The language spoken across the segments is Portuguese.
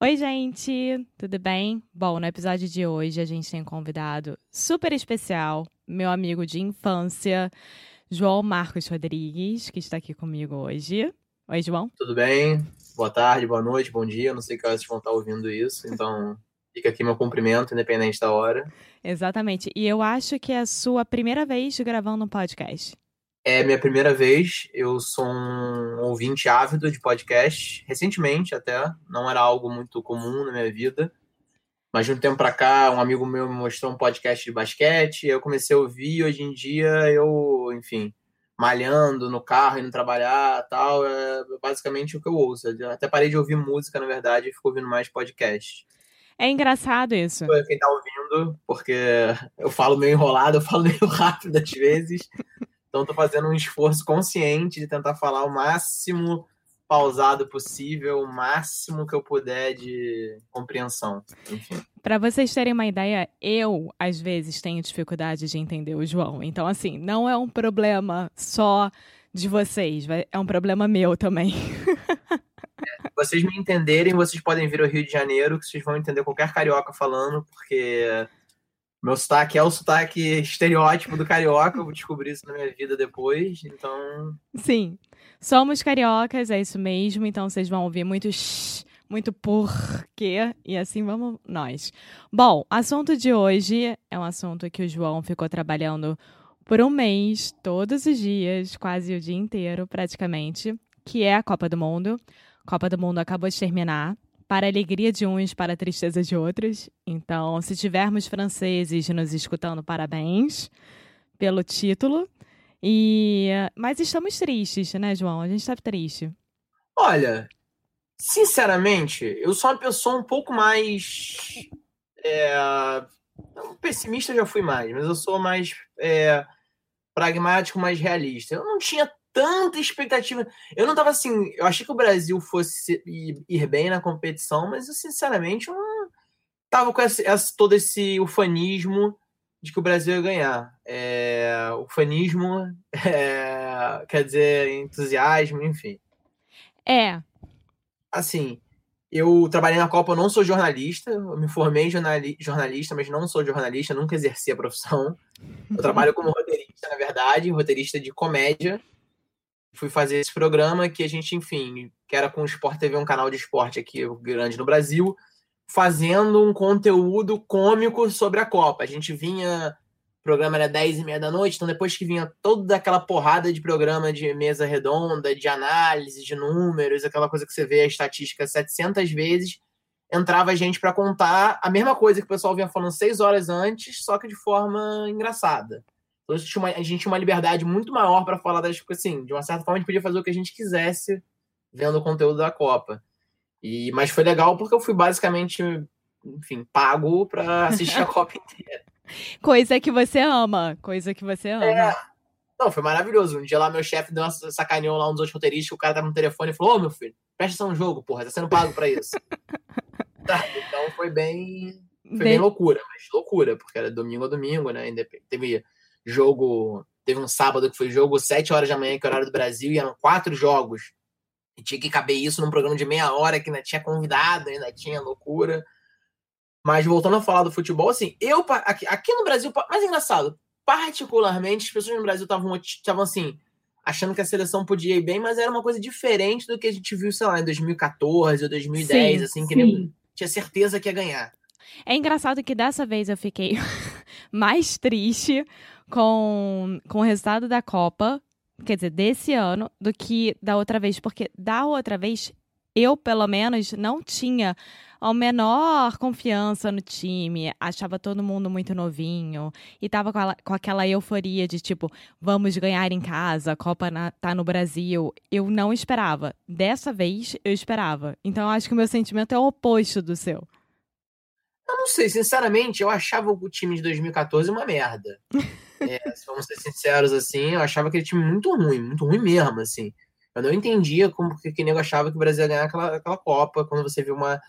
Oi, gente, tudo bem? Bom, no episódio de hoje a gente tem um convidado super especial, meu amigo de infância, João Marcos Rodrigues, que está aqui comigo hoje. Oi, João. Tudo bem? Boa tarde, boa noite, bom dia. Não sei que horas vocês vão estar ouvindo isso, então fica aqui meu cumprimento, independente da hora. Exatamente. E eu acho que é a sua primeira vez gravando um podcast. É minha primeira vez. Eu sou um ouvinte ávido de podcast, recentemente até. Não era algo muito comum na minha vida. Mas de um tempo para cá, um amigo meu me mostrou um podcast de basquete. Eu comecei a ouvir. Hoje em dia, eu, enfim, malhando no carro, indo trabalhar tal. É basicamente o que eu ouço. Eu até parei de ouvir música, na verdade, e fico ouvindo mais podcast. É engraçado isso. Quem tá ouvindo, porque eu falo meio enrolado, eu falo meio rápido às vezes. Então, estou fazendo um esforço consciente de tentar falar o máximo pausado possível, o máximo que eu puder de compreensão. Para vocês terem uma ideia, eu às vezes tenho dificuldade de entender o João. Então, assim, não é um problema só de vocês, é um problema meu também. é, vocês me entenderem, vocês podem vir ao Rio de Janeiro, que vocês vão entender qualquer carioca falando, porque meu sotaque é o sotaque estereótipo do carioca, eu vou descobrir isso na minha vida depois, então. Sim. Somos cariocas, é isso mesmo, então vocês vão ouvir muito shh, muito porquê, e assim vamos nós. Bom, assunto de hoje é um assunto que o João ficou trabalhando por um mês, todos os dias, quase o dia inteiro, praticamente, que é a Copa do Mundo. A Copa do Mundo acabou de terminar para a alegria de uns, para a tristeza de outros. Então, se tivermos franceses nos escutando, parabéns pelo título. E mas estamos tristes, né, João? A gente está triste. Olha, sinceramente, eu sou uma pessoa um pouco mais é, pessimista já fui mais, mas eu sou mais é, pragmático, mais realista. Eu não tinha tanta expectativa. Eu não tava assim. Eu achei que o Brasil fosse ir bem na competição, mas eu, sinceramente, eu não tava com esse, esse, todo esse ufanismo de que o Brasil ia ganhar. É, ufanismo é, quer dizer entusiasmo, enfim. É. Assim, eu trabalhei na Copa, eu não sou jornalista, eu me formei jornalista, mas não sou jornalista, nunca exerci a profissão. Eu trabalho como roteirista, na verdade, roteirista de comédia fui fazer esse programa que a gente, enfim, que era com o Sport TV, um canal de esporte aqui grande no Brasil, fazendo um conteúdo cômico sobre a Copa. A gente vinha, o programa era 10 e meia da noite, então depois que vinha toda aquela porrada de programa de mesa redonda, de análise, de números, aquela coisa que você vê a estatística 700 vezes, entrava a gente para contar a mesma coisa que o pessoal vinha falando seis horas antes, só que de forma engraçada. Então a gente tinha uma, a gente tinha uma liberdade muito maior para falar das coisas, assim, de uma certa forma a gente podia fazer o que a gente quisesse vendo o conteúdo da Copa. E, mas foi legal porque eu fui basicamente, enfim, pago para assistir a Copa inteira. Coisa que você ama, coisa que você ama. É. Não, foi maravilhoso. Um dia lá meu chefe deu uma sacaneou lá um dos outros roteiristas, o cara tava no telefone e falou: Ô meu filho, presta atenção no jogo, porra, tá sendo pago para isso. tá, então foi bem. Foi bem... bem loucura, mas loucura, porque era domingo a domingo, né? Teve jogo. Teve um sábado que foi jogo 7 horas da manhã, que é o horário do Brasil, e eram quatro jogos. E tinha que caber isso num programa de meia hora que ainda tinha convidado, ainda tinha loucura. Mas voltando a falar do futebol, assim, eu aqui, aqui no Brasil, mais engraçado, particularmente, as pessoas no Brasil estavam assim, achando que a seleção podia ir bem, mas era uma coisa diferente do que a gente viu, sei lá, em 2014 ou 2010, sim, assim, que sim. tinha certeza que ia ganhar. É engraçado que dessa vez eu fiquei mais triste com, com o resultado da Copa quer dizer, desse ano, do que da outra vez. Porque da outra vez, eu, pelo menos, não tinha a menor confiança no time, achava todo mundo muito novinho e tava com, com aquela euforia de tipo, vamos ganhar em casa, a Copa na, tá no Brasil. Eu não esperava. Dessa vez, eu esperava. Então, eu acho que o meu sentimento é o oposto do seu. Eu não sei, sinceramente, eu achava o time de 2014 uma merda. é, vamos ser sinceros, assim, eu achava aquele time muito ruim, muito ruim mesmo, assim. Eu não entendia como que, que nego achava que o Brasil ia ganhar aquela, aquela Copa, quando você viu uma.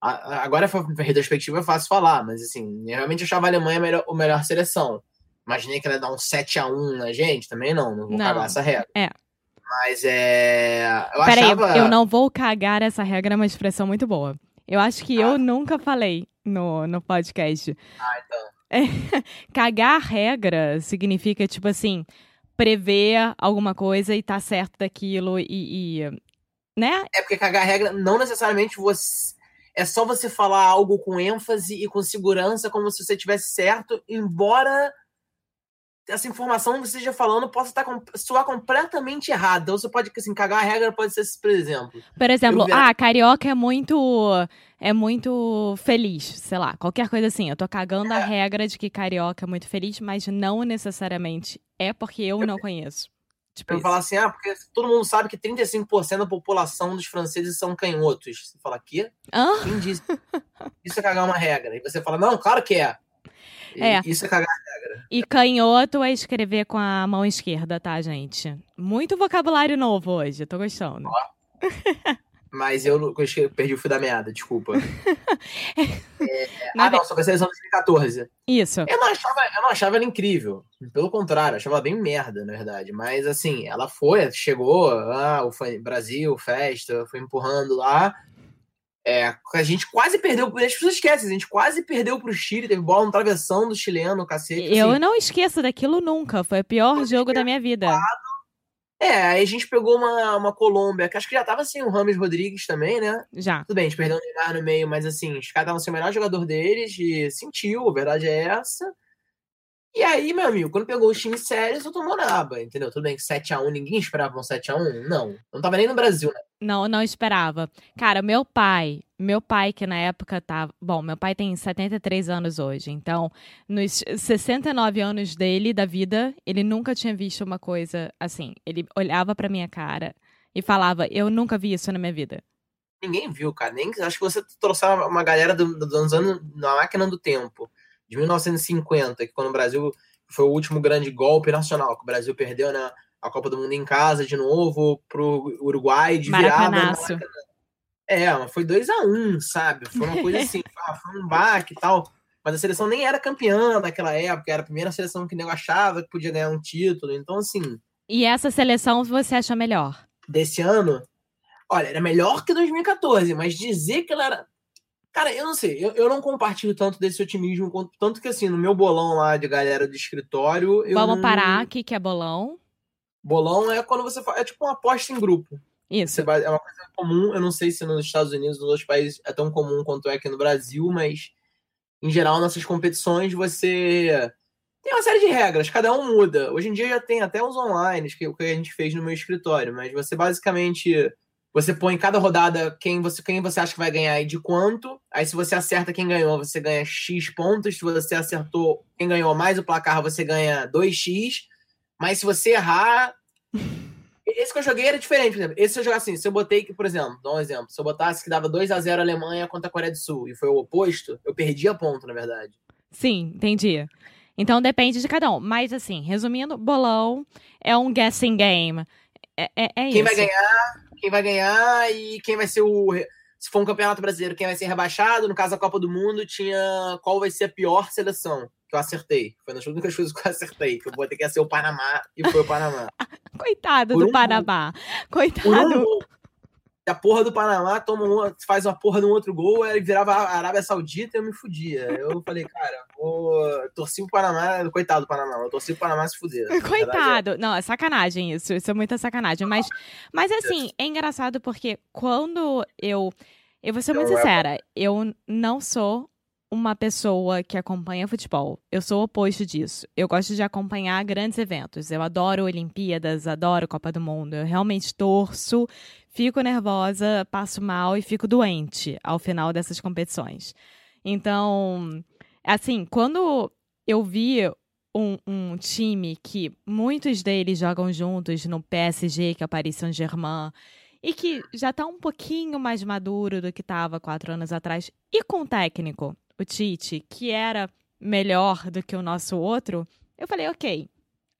agora, a retrospectiva é fácil falar, mas assim, eu realmente achava a Alemanha a melhor, a melhor seleção. Imaginei que ela ia dar um 7x1 na gente, também não, não vou não, cagar essa regra. É. Mas é. Eu Peraí, achava... eu não vou cagar essa regra, é uma expressão muito boa. Eu acho que ah. eu nunca falei no, no podcast. Ah, então. É, cagar regra significa, tipo assim, prever alguma coisa e tá certo daquilo e, e, né? É porque cagar regra não necessariamente você é só você falar algo com ênfase e com segurança como se você tivesse certo, embora essa informação que você esteja falando possa estar soar completamente errada. Então você pode assim, cagar a regra pode ser, por exemplo. Por exemplo, eu... ah, carioca é muito é muito feliz, sei lá, qualquer coisa assim. Eu tô cagando é. a regra de que carioca é muito feliz, mas não necessariamente é porque eu, eu... não conheço. Tipo eu falar assim, ah, porque todo mundo sabe que 35% da população dos franceses são canhotos. Você fala, quê? Quem disse? Isso é cagar uma regra. E você fala, não, claro que é. É. Isso é cagar a regra. E canhoto é escrever com a mão esquerda, tá, gente? Muito vocabulário novo hoje, tô gostando. Ó. Mas eu, eu perdi o fio da meada, desculpa. é, ah, não, sobre a seleção de 2014. Isso. Eu não, achava, eu não achava ela incrível. Pelo contrário, achava ela bem merda, na verdade. Mas assim, ela foi, chegou, ah, o Brasil, festa, foi empurrando lá. É, a gente quase perdeu, as pessoas esquecem, a gente quase perdeu pro Chile, teve bola no travessão do chileno, cacete. Eu assim. não esqueço daquilo nunca, foi o pior jogo da minha vida. É, aí a gente pegou uma, uma Colômbia, que acho que já tava assim, o Rames Rodrigues também, né? Já. Tudo bem, a gente perdeu o Neymar no meio, mas assim, os caras estavam sendo o melhor jogador deles e sentiu, a verdade é essa. E aí, meu amigo, quando pegou os times sérios, eu tomou na aba, entendeu? Tudo bem que 7x1, ninguém esperava um 7x1? Não. Não tava nem no Brasil, né? Não, não esperava. Cara, meu pai, meu pai que na época tava. Bom, meu pai tem 73 anos hoje, então, nos 69 anos dele, da vida, ele nunca tinha visto uma coisa assim. Ele olhava pra minha cara e falava: Eu nunca vi isso na minha vida. Ninguém viu, cara. Nem, acho que você trouxe uma galera do, dos anos na máquina do tempo de 1950, que quando o Brasil foi o último grande golpe nacional, que o Brasil perdeu na a Copa do Mundo em casa de novo pro Uruguai de virada. É, mas foi 2 a 1 um, sabe? Foi uma coisa assim, foi um baque e tal. Mas a seleção nem era campeã naquela época, era a primeira seleção que nem achava que podia ganhar um título. Então, assim. E essa seleção você acha melhor? Desse ano? Olha, era melhor que 2014, mas dizer que ela era Cara, eu não sei, eu, eu não compartilho tanto desse otimismo, tanto que assim, no meu bolão lá de galera do escritório. Vamos não... parar aqui, que é bolão. Bolão é quando você faz. É tipo uma aposta em grupo. Isso. Vai, é uma coisa comum, eu não sei se nos Estados Unidos, nos outros países, é tão comum quanto é aqui no Brasil, mas em geral, nessas competições, você tem uma série de regras, cada um muda. Hoje em dia já tem até os online, que, que a gente fez no meu escritório, mas você basicamente você põe cada rodada quem você, quem você acha que vai ganhar e de quanto. Aí, se você acerta quem ganhou, você ganha X pontos. Se você acertou quem ganhou mais o placar, você ganha 2X. Mas se você errar. Esse que eu joguei era diferente, por exemplo. Esse se eu jogar assim, se eu botei que, por exemplo, dá um exemplo. Se eu botasse que dava 2 a 0 a Alemanha contra a Coreia do Sul e foi o oposto, eu perdia ponto, na verdade. Sim, entendi. Então depende de cada um. Mas assim, resumindo, bolão é um guessing game. É, é, é quem isso. Quem vai ganhar quem vai ganhar e quem vai ser o. Se for um campeonato brasileiro, quem vai ser rebaixado. No caso da Copa do Mundo, tinha qual vai ser a pior seleção. Que eu acertei. Foi nas únicas coisas que eu acertei. Que eu botei que ia ser o Panamá e foi o Panamá. Coitado Por do um Panamá. Coitado. Um a porra do Panamá toma um, faz uma porra de um outro gol, ele virava a Arábia Saudita e eu me fudia. Eu falei, cara, vou torci pro Panamá, coitado do Panamá, eu torci pro Panamá se fuder. Coitado. É... Não, é sacanagem isso, isso é muita sacanagem. Mas, mas assim, é engraçado porque quando eu. Eu vou ser muito sincera, eu não sou uma pessoa que acompanha futebol. Eu sou o oposto disso. Eu gosto de acompanhar grandes eventos. Eu adoro Olimpíadas, adoro Copa do Mundo. Eu realmente torço, fico nervosa, passo mal e fico doente ao final dessas competições. Então, assim, quando eu vi um, um time que muitos deles jogam juntos no PSG, que é o Paris Saint-Germain, e que já está um pouquinho mais maduro do que estava quatro anos atrás, e com o técnico, o Tite, que era melhor do que o nosso outro, eu falei, ok,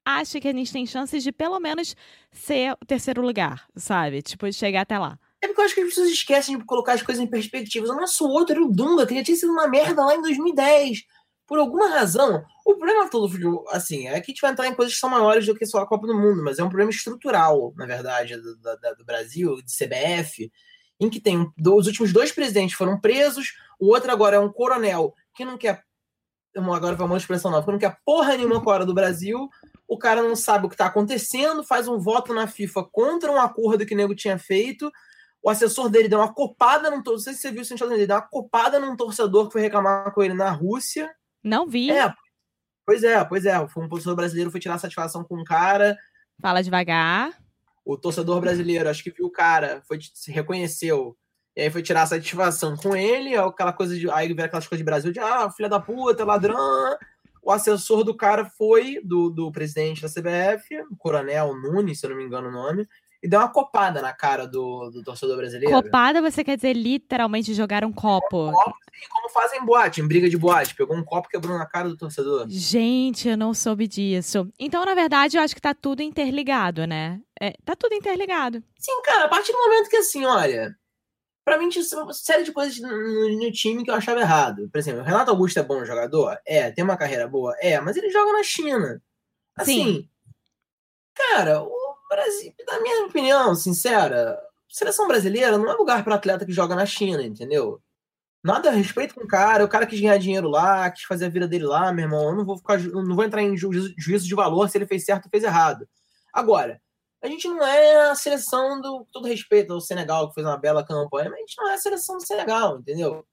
acho que a gente tem chances de pelo menos ser o terceiro lugar, sabe? Tipo, chegar até lá. É porque eu acho que as pessoas esquecem de colocar as coisas em perspectiva. O nosso outro era o Dunga, que já tinha sido uma merda lá em 2010 por alguma razão, o problema todo, assim, é que a gente vai entrar em coisas que são maiores do que só a Copa do Mundo, mas é um problema estrutural, na verdade, do, do, do Brasil, de CBF, em que tem os últimos dois presidentes foram presos, o outro agora é um coronel que não quer, agora vai uma expressão nova, que não quer porra nenhuma com a hora do Brasil, o cara não sabe o que está acontecendo, faz um voto na FIFA contra um acordo que o nego tinha feito, o assessor dele deu uma copada num torcedor, não sei se você viu o ele deu uma copada num torcedor que foi reclamar com ele na Rússia, não vi. É, pois é, pois é. Foi um torcedor brasileiro foi tirar satisfação com um cara. Fala devagar. O torcedor brasileiro, acho que viu o cara, foi, se reconheceu. E aí foi tirar satisfação com ele, é aquela coisa de. Aí vê aquelas coisas de Brasil de ah, filha da puta, ladrão. O assessor do cara foi, do, do presidente da CBF, o Coronel Nunes, se eu não me engano o nome, e deu uma copada na cara do, do torcedor brasileiro. Copada, você quer dizer literalmente jogar um copo? Um copo sim, como fazem em boate, em briga de boate. Pegou um copo e quebrou na cara do torcedor. Gente, eu não soube disso. Então, na verdade, eu acho que tá tudo interligado, né? É, tá tudo interligado. Sim, cara, a partir do momento que assim, olha. Pra mim, tinha uma série de coisas no, no, time que eu achava errado. Por exemplo, o Renato Augusto é bom jogador? É. Tem uma carreira boa? É. Mas ele joga na China. Assim, Sim. cara, o Brasil, na minha opinião, sincera, seleção brasileira não é lugar para atleta que joga na China, entendeu? Nada a respeito com o cara, o cara quis ganhar dinheiro lá, quis fazer a vida dele lá, meu irmão. Eu não vou ficar, não vou entrar em juízo, juízo de valor se ele fez certo ou fez errado. Agora, a gente não é a seleção do todo respeito ao Senegal, que fez uma bela campanha, mas a gente não é a seleção do Senegal, entendeu?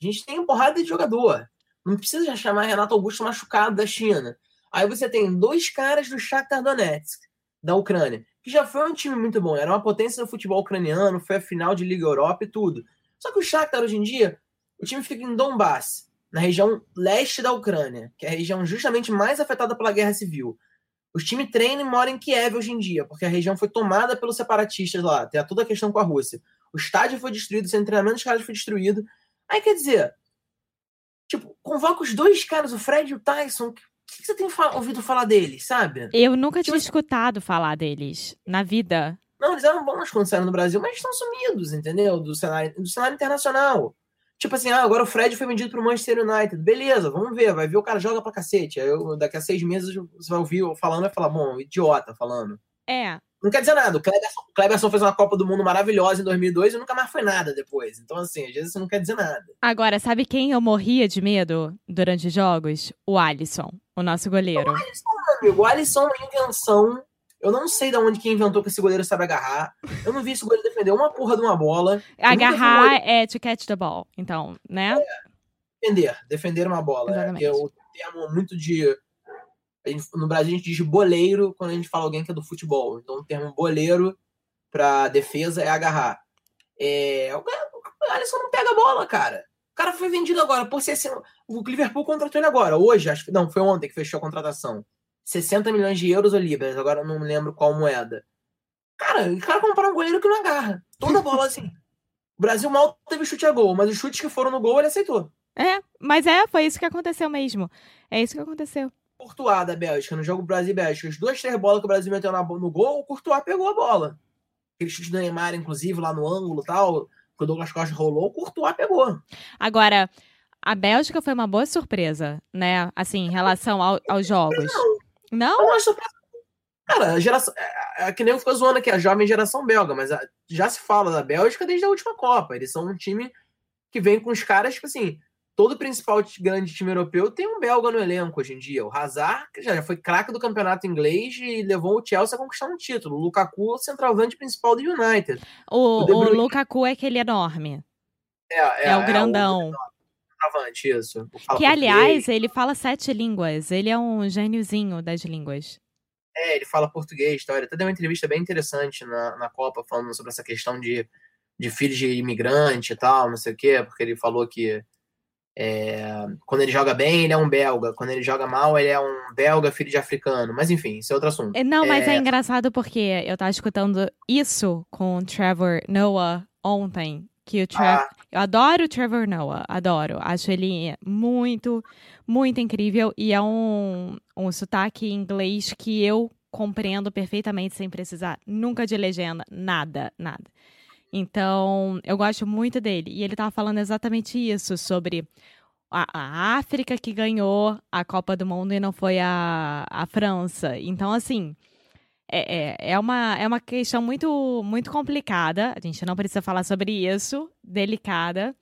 A gente tem porrada de jogador. Não precisa já chamar Renato Augusto machucado da China. Aí você tem dois caras do Shakhtar Donetsk, da Ucrânia, que já foi um time muito bom, era uma potência no futebol ucraniano, foi a final de Liga Europa e tudo. Só que o Shakhtar hoje em dia, o time fica em Donbass, na região leste da Ucrânia, que é a região justamente mais afetada pela guerra civil. Os times treinam e moram em Kiev hoje em dia, porque a região foi tomada pelos separatistas lá, tem toda a questão com a Rússia. O estádio foi destruído, o centro de treinamento dos caras foi destruído. Aí quer dizer, tipo, convoca os dois caras, o Fred e o Tyson, que, que você tem ouvido falar deles, sabe? Eu nunca tipo, tinha escutado falar deles na vida. Não, eles eram bons quando saíram no Brasil, mas estão sumidos, entendeu? Do cenário, do cenário internacional. Tipo assim, ah, agora o Fred foi vendido pro Manchester United. Beleza, vamos ver. Vai ver o cara joga pra cacete. Aí eu, daqui a seis meses você vai ouvir falando e vai falar, bom, idiota falando. É. Não quer dizer nada. O Cleberson, o Cleberson fez uma Copa do Mundo maravilhosa em 2002 e nunca mais foi nada depois. Então, assim, às vezes isso não quer dizer nada. Agora, sabe quem eu morria de medo durante os jogos? O Alisson, o nosso goleiro. O Alisson, amigo. O Alisson é uma invenção. Eu não sei de onde que inventou que esse goleiro sabe agarrar. Eu não vi esse goleiro defender uma porra de uma bola. Agarrar é to catch the ball, então, né? É, defender, defender uma bola. É, é o termo muito de no Brasil a gente diz boleiro quando a gente fala alguém que é do futebol. Então o termo boleiro para defesa é agarrar. É, o, o Alisson não pega a bola, cara. O cara foi vendido agora por 60. O Liverpool contratou ele agora, hoje, acho que. Não, foi ontem que fechou a contratação. 60 milhões de euros ou libras, agora não me lembro qual moeda. Cara, o cara comprou um goleiro que não agarra. Toda bola assim. O Brasil mal teve chute a gol, mas os chutes que foram no gol ele aceitou. É, mas é, foi isso que aconteceu mesmo. É isso que aconteceu. Courtois da Bélgica, no jogo Brasil e Bélgica, as duas, três bolas que o Brasil meteu no gol, o Courtois pegou a bola. Aquele chute do Neymar, inclusive, lá no ângulo e tal, que o Douglas Costa rolou, o Courtois pegou. Agora, a Bélgica foi uma boa surpresa, né? Assim, em relação ao, aos jogos. Não? Não? surpresa. Cara, a geração. É, é, é, que nem ficou zoando aqui, a jovem geração belga, mas a, já se fala da Bélgica desde a última Copa. Eles são um time que vem com os caras, tipo assim, todo principal grande time europeu tem um belga no elenco hoje em dia. O Hazard, que já foi craque do campeonato inglês e levou o Chelsea a conquistar um título. O Lukaku, o centroavante principal do United. O, o, o Lukaku é aquele enorme. É, é, é o grandão. Centroavante, isso. Que, aliás, ele fala sete línguas. Ele é um gêniozinho das línguas. É, ele fala português? Ele até deu uma entrevista bem interessante na, na Copa, falando sobre essa questão de, de filhos de imigrante e tal, não sei o quê, porque ele falou que é, quando ele joga bem, ele é um belga. Quando ele joga mal, ele é um belga filho de africano. Mas enfim, isso é outro assunto. Não, mas é, é engraçado porque eu tava escutando isso com o Trevor Noah ontem. Que o Trevor. Ah. Eu adoro o Trevor Noah, adoro. Acho ele muito, muito incrível. E é um, um sotaque inglês que eu compreendo perfeitamente sem precisar nunca de legenda, nada, nada. Então, eu gosto muito dele. E ele estava falando exatamente isso, sobre a, a, África que ganhou a Copa do Mundo e não foi a, a França. Então, assim, é, é, é, uma, é uma questão muito, muito complicada. A gente não precisa falar sobre isso, delicada.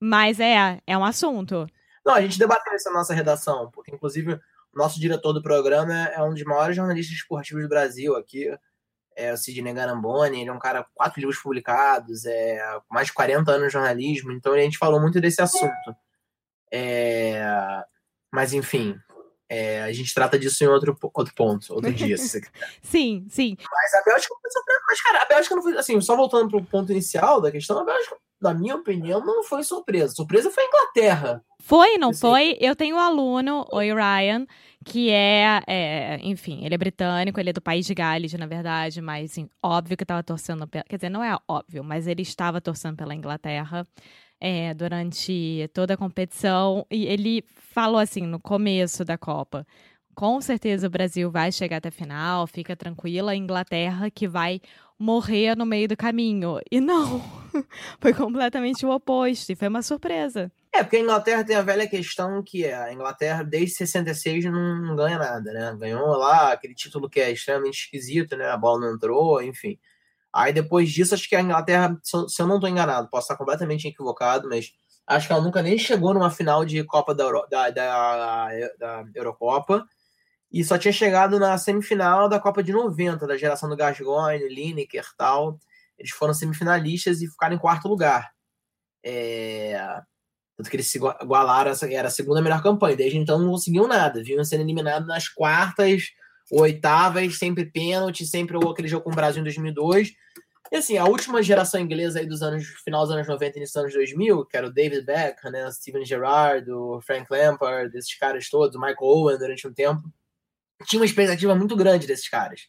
Mas é, é um assunto. Não, a gente debateu isso na nossa redação, porque, inclusive, o nosso diretor do programa é um dos maiores jornalistas esportivos do Brasil aqui é o Sidney Garamboni, ele é um cara com quatro livros publicados, é, mais de 40 anos de jornalismo, então a gente falou muito desse assunto. É, mas, enfim, é, a gente trata disso em outro, outro ponto, outro dia, se você quiser. Sim, sim. Mas a Bélgica Mas, cara, a Bélgica não foi. Assim, só voltando para o ponto inicial da questão, a Bélgica, na minha opinião, não foi surpresa. Surpresa foi a Inglaterra. Foi, não assim, foi? Eu tenho um aluno, oi Ryan, que é, é, enfim, ele é britânico, ele é do país de Gales, na verdade, mas assim, óbvio que estava torcendo, pela, quer dizer, não é óbvio, mas ele estava torcendo pela Inglaterra é, durante toda a competição e ele falou assim no começo da Copa, com certeza o Brasil vai chegar até a final, fica tranquila, a Inglaterra que vai morrer no meio do caminho. E não, foi completamente o oposto, e foi uma surpresa. É, porque a Inglaterra tem a velha questão que a Inglaterra desde 66 não, não ganha nada, né? Ganhou lá aquele título que é extremamente esquisito, né? A bola não entrou, enfim. Aí depois disso, acho que a Inglaterra, se eu não estou enganado, posso estar completamente equivocado, mas acho que ela nunca nem chegou numa final de Copa da, Euro, da, da, da, Eurocopa e só tinha chegado na semifinal da Copa de 90, da geração do Gascoigne, Lineker e tal. Eles foram semifinalistas e ficaram em quarto lugar. É... Tanto que eles se igualaram, era a segunda melhor campanha. Desde então não conseguiam nada. Vinham sendo eliminados nas quartas, oitavas, sempre pênalti, sempre aquele jogo com o Brasil em 2002. E assim, a última geração inglesa aí dos anos, final dos anos 90 e início dos anos 2000, que era o David Beckham, né, Steven Gerrard, o Frank Lampard, esses caras todos, o Michael Owen durante um tempo, tinha uma expectativa muito grande desses caras.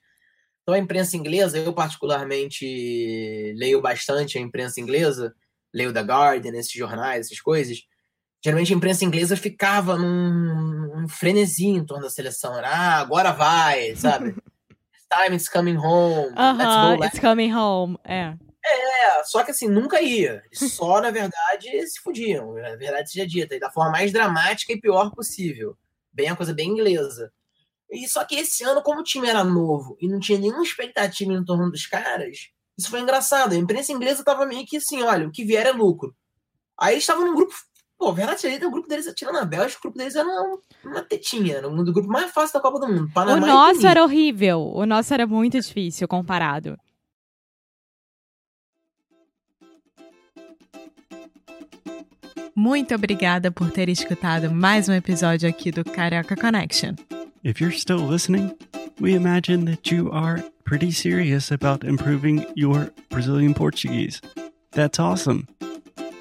Então a imprensa inglesa, eu particularmente leio bastante a imprensa inglesa, leio The Guardian, esses jornais, essas coisas, geralmente a imprensa inglesa ficava num, num frenesi em torno da seleção. Era, ah, agora vai, sabe? Time it's coming home. Uh -huh, go, it's coming home, é. É, só que assim, nunca ia. Só, na verdade, se fudiam. Na verdade, seja dita. E da forma mais dramática e pior possível. Bem, a coisa bem inglesa. E só que esse ano, como o time era novo e não tinha nenhuma expectativa em torno dos caras, isso foi engraçado. A imprensa inglesa tava meio que assim, olha, o que vier é lucro. Aí eles estavam num grupo. Pô, verdade, o grupo deles, tirando a Bélgica, o grupo deles era uma, uma tetinha, era um do grupo mais fácil da Copa do Mundo. Panamá o nosso era horrível, o nosso era muito difícil comparado. Muito obrigada por ter escutado mais um episódio aqui do Carioca Connection. If you're still listening, we imagine that you are pretty serious about improving your Brazilian Portuguese. That's awesome.